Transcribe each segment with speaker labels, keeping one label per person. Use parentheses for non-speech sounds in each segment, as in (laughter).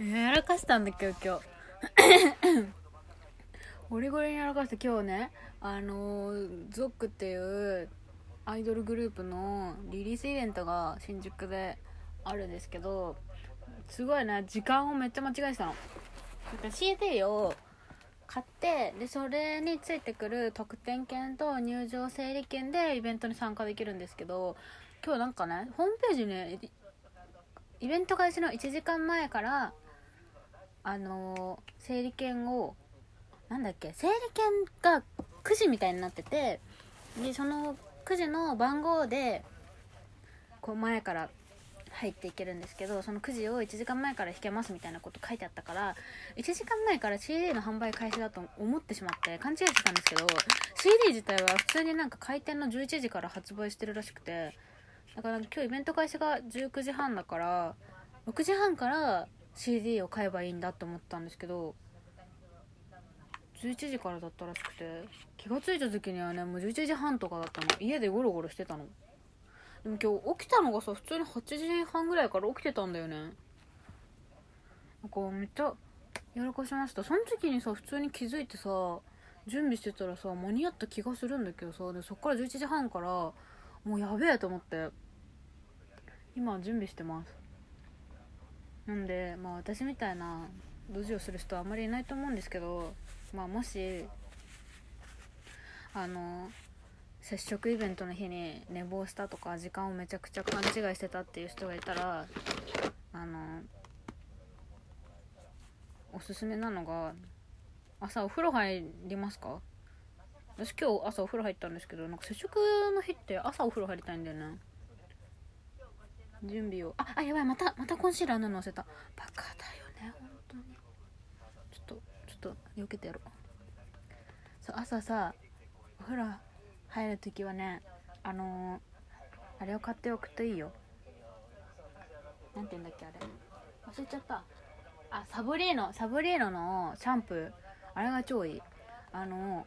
Speaker 1: やらかしたんだけど今日。ゴリゴリにやらかして今日ねあのゾックっていうアイドルグループのリリースイベントが新宿であるんですけどすごいね時間をめっちゃ間違えてたの。なんか CD を買ってでそれについてくる特典券と入場整理券でイベントに参加できるんですけど今日なんかねホームページねイベント開始の1時間前からあの整理券をなんだっけ整理券がくじみたいになっててでそのくじの番号でこう前から入っていけるんですけどそのくじを1時間前から引けますみたいなこと書いてあったから1時間前から CD の販売開始だと思ってしまって勘違いしてたんですけど CD 自体は普通になんか開店の11時から発売してるらしくてだから今日イベント開始が19時半だから6時半から CD を買えばいいんだと思ったんですけど11時からだったらしくて気が付いた時にはねもう11時半とかだったの。家でゴロゴロしてたの。でも今日起きたのがさ普通に8時半ぐらいから起きてたんだよね。なんかめっちゃやらかしました。その時にさ普通に気づいてさ準備してたらさ間に合った気がするんだけどさでそっから11時半からもうやべえと思って今準備してます。なんでまあ私みたいなドジをする人はあまりいないと思うんですけどまあもしあの接触イベントの日に寝坊したとか時間をめちゃくちゃ勘違いしてたっていう人がいたらあのおすすめなのが朝お風呂入りますか？私今日朝お風呂入ったんですけどなんか接触の日って朝お風呂入りたいんだよね。準備を。ああやばいまたまたコンシーラーのせた。バカだよね本当に。ちょっとちょっと避けてやろう。そう朝さお風呂入るときはねあのー、あれを買っておくといいよ。なんて言うんだっけあれ。忘れちゃった。あサブリーノサブリーノのシャンプー。あれが超いい。あの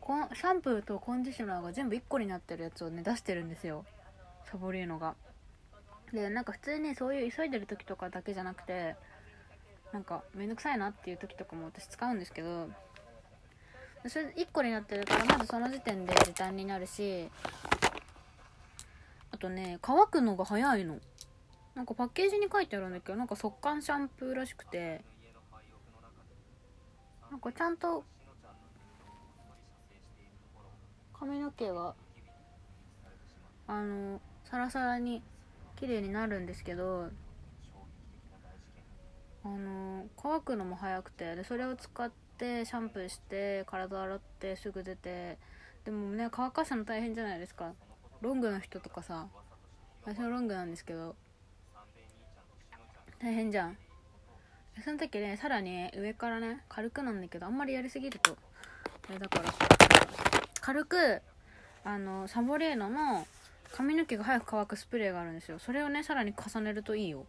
Speaker 1: コンシャンプーとコンディショナーが全部1個になってるやつをね出してるんですよ。サボリーノが。でなんか普通にそういう急いでる時とかだけじゃなくてなんかめんどくさいなっていう時とかも私使うんですけどそれ1個になってるからまずその時点で時短になるしあとね乾くのが早いの。なんかパッケージに書いてあるんだけどなんか速乾シャンプーらしくてなんかちゃんと髪の毛があのサラサラに綺麗になるんですけどあの乾くのも早くてでそれを使ってシャンプーして体洗ってすぐ出てでもね乾かすの大変じゃないですか。ロングの人とかさ私のロングなんですけど大変じゃん。その時ねさらに上からね軽くなんだけどあんまりやりすぎるとあれだから軽くあのサボレーノの髪の毛が早く乾くスプレーがあるんですよ。それをねさらに重ねるといいよ。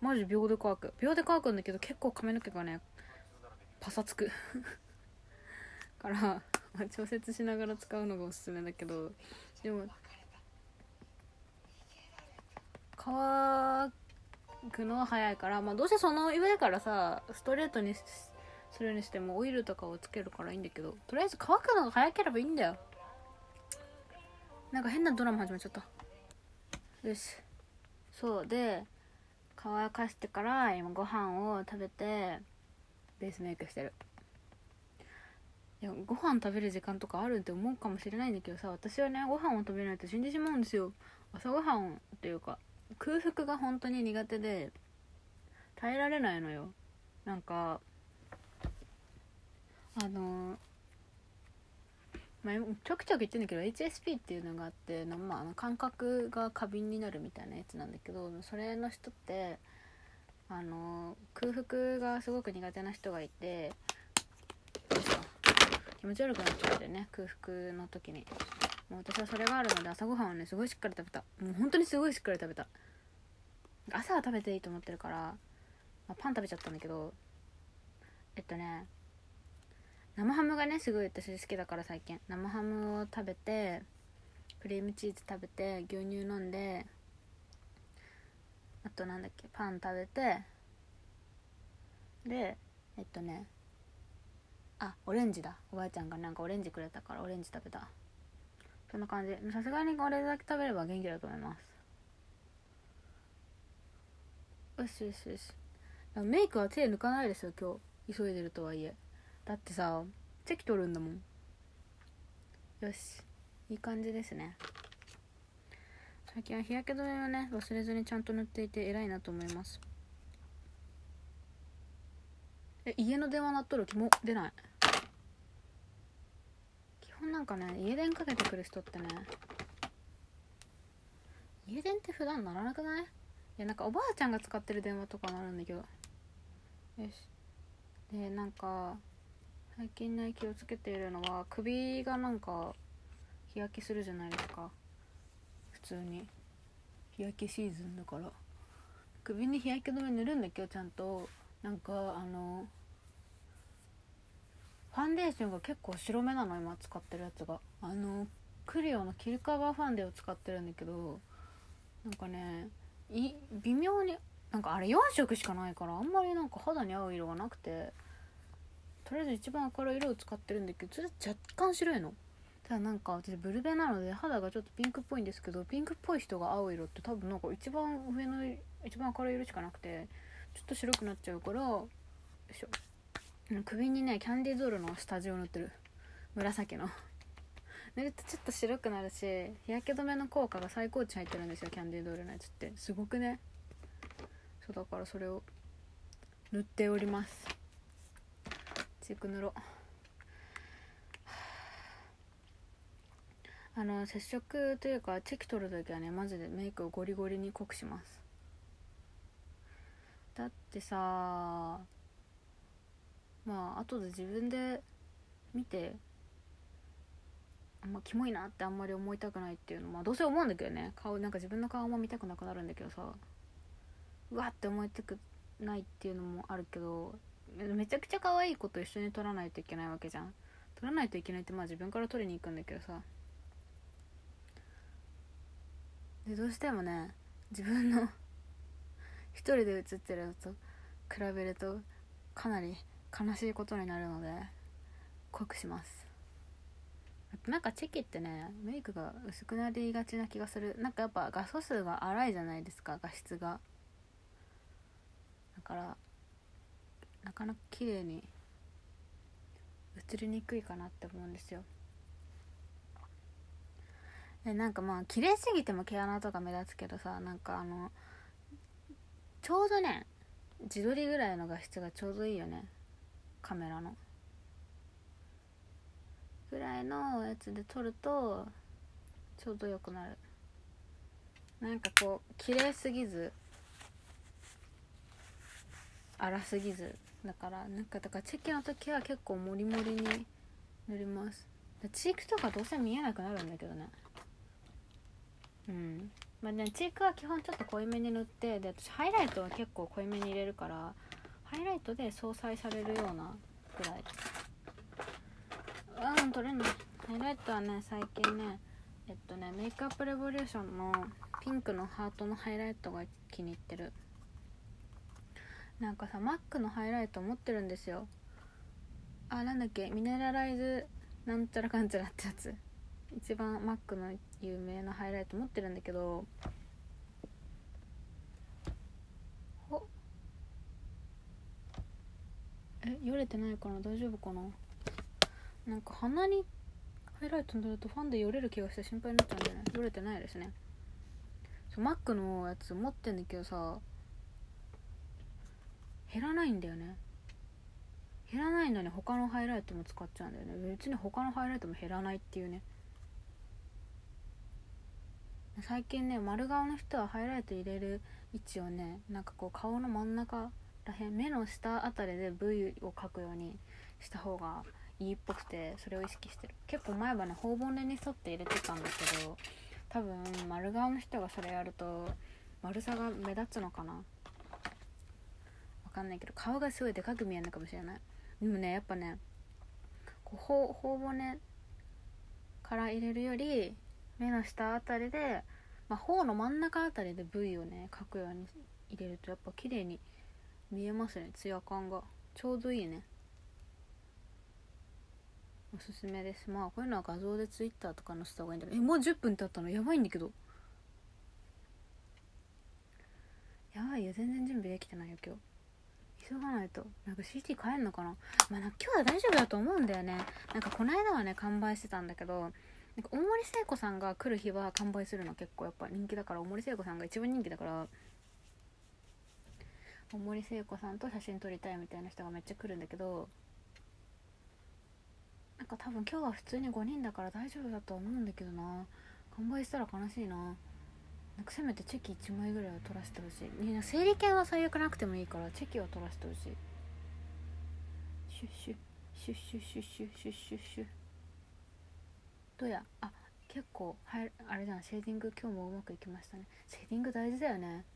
Speaker 1: マジ秒で乾く。秒で乾くんだけど結構髪の毛がねパサつく。(laughs) から、ま調節しながら使うのがおすすめだけど。でも乾くのは早いからまあどうせその上からさストレートにするにしてもオイルとかをつけるからいいんだけどとりあえず乾くのが早ければいいんだよ。なんか変なドラマ始まっちゃった。よし。そうで乾かしてから今ご飯を食べてベースメイクしてる。いやご飯食べる時間とかあるって思うかもしれないんだけどさ私はねご飯を食べないと死んでしまうんですよ。朝ごはんっていうか空腹が本当に苦手で耐えられないのよ。なんかあのまあ、ちょくちょく言ってんだけど HSP っていうのがあって、まあ、あの感覚が過敏になるみたいなやつなんだけどそれの人ってあの空腹がすごく苦手な人がいて気持ち悪くなっちゃうんだよね空腹の時に。もう私はそれがあるので朝ごはんをねすごいしっかり食べた。もう本当にすごいしっかり食べた。朝は食べていいと思ってるから、まあ、パン食べちゃったんだけどえっとね生ハムがねすごい私好きだから最近。生ハムを食べてクリームチーズ食べて牛乳飲んであとなんだっけパン食べてでえっとねあオレンジだ。おばあちゃんがなんかオレンジくれたからオレンジ食べた。そんな感じ。さすがにこれだけ食べれば元気だと思います。よしよしよし。メイクは手抜かないですよ今日。急いでるとはいえ。だってさチェキ取るんだもん。よしいい感じですね。最近は日焼け止めをね忘れずにちゃんと塗っていて偉いなと思います。え家の電話鳴っとる気も出ない？基本なんかね家電かけてくる人ってね家電って普段鳴らなくない？いやなんかおばあちゃんが使ってる電話とかなるんだけど。よし。でなんか最近ね気をつけているのは首がなんか日焼けするじゃないですか。普通に。日焼けシーズンだから。首に日焼け止め塗るんだけ？どちゃんと。なんかあのファンデーションが結構白目なの今使ってるやつが。あのクリオのキルカバーファンデを使ってるんだけどなんかねい微妙になんかあれ4色しかないからあんまりなんか肌に合う色がなくて。とりあえず一番明るい色を使ってるんだけどそれ若干白いの。ただなんか私ブルベなので肌がちょっとピンクっぽいんですけどピンクっぽい人が青色って多分なんか一番上の一番明るい色しかなくてちょっと白くなっちゃうからよいしょ。首にねキャンディードールの下地を塗ってる。紫の。塗るとちょっと白くなるし日焼け止めの効果が最高値入ってるんですよキャンディードールのやつって。すごくね。そうだからそれを塗っております。チーク塗ろうあの接触というかチェキ取る時はねマジでメイクをゴリゴリに濃くします。だってさまあ後で自分で見てあんまキモいなってあんまり思いたくないっていうのまあどうせ思うんだけどね。顔なんか自分の顔も見たくなくなるんだけどさうわって思いたくないっていうのもあるけどめちゃくちゃ可愛い子と一緒に撮らないといけないわけじゃん。撮らないといけないってまあ自分から撮りに行くんだけどさ。でどうしてもね自分の (laughs) 一人で写ってるのと比べるとかなり悲しいことになるので濃くします。なんかチェキってねメイクが薄くなりがちな気がする。なんかやっぱ画素数が荒いじゃないですか画質が。だからかなか綺麗に映りにくいかなって思うんですよ。でなんかまあ綺麗すぎても毛穴とか目立つけどさなんかあのちょうどね自撮りぐらいの画質がちょうどいいよね。カメラの。ぐらいのやつで撮るとちょうどよくなる。なんかこう綺麗すぎず荒すぎずだからなんかだからチェキの時は結構モリモリに塗ります。チークとかどうせ見えなくなるんだけどね。うん。まあねチークは基本ちょっと濃いめに塗ってで私ハイライトは結構濃いめに入れるからハイライトで相殺されるようなぐらい。うん取れない。ハイライトはね最近ねえっとねメイクアップレボリューションのピンクのハートのハイライトが気に入ってる。なんかさ Mac のハイライト持ってるんですよ。あなんだっけミネラライズなんちゃらかんちゃらってやつ。一番 Mac の有名なハイライト持ってるんだけど。ほえよれてないかな？大丈夫かな？なんか鼻にハイライト塗るとファンでよれる気がして心配になっちゃうんだよね。よれてないですね。そう Mac のやつ持ってんだけどさ減らないんだよね。減らないのに他のハイライトも使っちゃうんだよね。別に他のハイライトも減らないっていうね。最近ね丸顔の人はハイライト入れる位置をねなんかこう顔の真ん中らへん目の下あたりで V を描くようにした方がいいっぽくてそれを意識してる。結構前はね頬骨に沿って入れてたんだけど多分丸顔の人がそれやると丸さが目立つのかな。わかんないけど顔がすごいでかく見えるのかもしれない。でもねやっぱねこう頬骨から入れるより目の下あたりで、まあ、頬の真ん中あたりで V をね描くように入れるとやっぱ綺麗に見えますね。ツヤ感が。ちょうどいいね。おすすめです。まあこういうのは画像で Twitter とか載せた方がいいんだけど。えもう10分経ったの？やばいんだけど。やばいよ。全然準備できてないよ今日。急がないと。なんか CT 買えんのかな？まあなんか今日は大丈夫だと思うんだよね。なんかこの間はね完売してたんだけどなんか大森聖子さんが来る日は完売するの結構やっぱ人気だから大森聖子さんが一番人気だから大森聖子さんと写真撮りたいみたいな人がめっちゃ来るんだけどなんか多分今日は普通に5人だから大丈夫だと思うんだけどな。完売したら悲しいな。なんかせめてチェキ1枚ぐらいは取らせてほしい。みんな整理券は最悪なくてもいいからチェキは取らせてほしい。シュッシュ。シュッシュシュッシュシュッシュシュッ。どうや？あ結構はいあれじゃんシェーディング今日もうまくいきましたね。シェーディング大事だよね。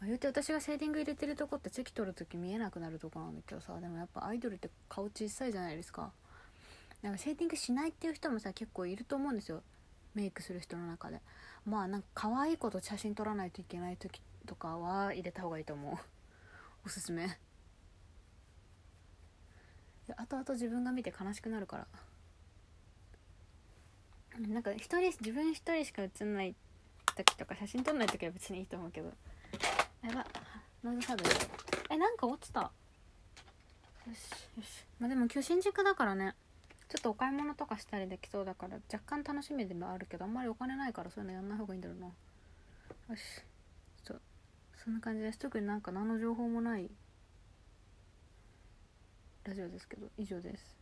Speaker 1: まあ、言うて私がシェーディング入れてるとこってチェキ取るとき見えなくなるとこなんだけどさ。でもやっぱアイドルって顔小さいじゃないですか。なんかシェーディングしないっていう人もさ結構いると思うんですよ。メイクする人の中で。まあなんか可愛い子と写真撮らないといけない時とかは入れた方がいいと思う。おすすめ。後々自分が見て悲しくなるから。なんか一人自分一人しか写んない時とか写真撮んない時は別にいいと思うけど。やば。ノズサードえなんか落ちた。よしよし。まあでも今日新宿だからね。ちょっとお買い物とかしたりできそうだから若干楽しみでもあるけどあんまりお金ないからそういうのやんない方がいいんだろうな。よし。ちょっとそんな感じです。特になんか何の情報もないラジオですけど以上です。